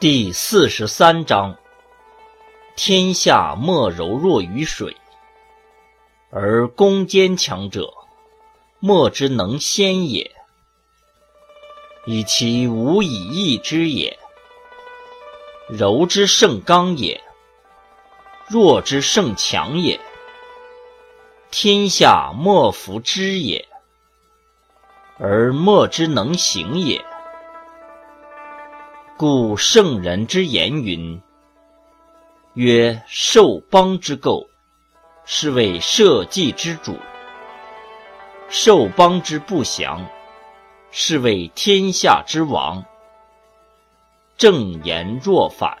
第四十三章：天下莫柔弱于水，而攻坚强者，莫之能先也。以其无以易之也。柔之胜刚也，弱之胜强也。天下莫服之也，而莫之能行也。故圣人之言云：“曰受邦之垢，是谓社稷之主；受邦之不祥，是谓天下之王。”正言若反。